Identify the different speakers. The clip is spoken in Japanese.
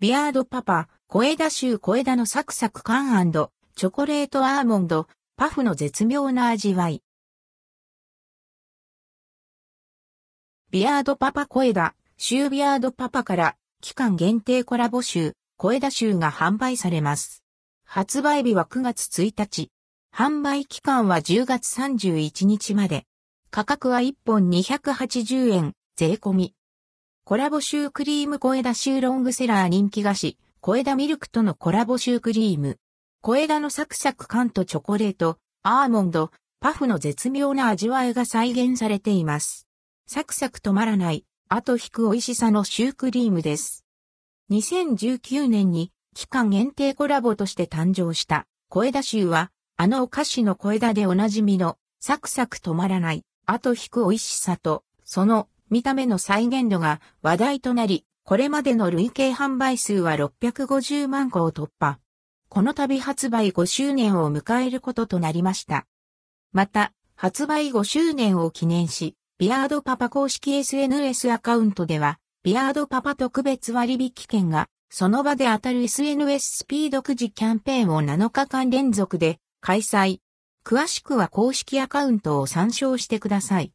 Speaker 1: ビアードパパ、小枝臭小枝のサクサク感チョコレートアーモンド、パフの絶妙な味わい。ビアードパパ小枝、シュービアードパパから期間限定コラボ集、小枝集が販売されます。発売日は9月1日。販売期間は10月31日まで。価格は1本280円、税込み。コラボシュークリーム小枝シューロングセラー人気菓子、小枝ミルクとのコラボシュークリーム。小枝のサクサク感とチョコレート、アーモンド、パフの絶妙な味わいが再現されています。サクサク止まらない、後引く美味しさのシュークリームです。2019年に期間限定コラボとして誕生した小枝シューは、あのお菓子の小枝でおなじみのサクサク止まらない、後引く美味しさと、その見た目の再現度が話題となり、これまでの累計販売数は650万個を突破。この度発売5周年を迎えることとなりました。また、発売5周年を記念し、ビアードパパ公式 SNS アカウントでは、ビアードパパ特別割引券が、その場で当たる SNS スピードくじキャンペーンを7日間連続で開催。詳しくは公式アカウントを参照してください。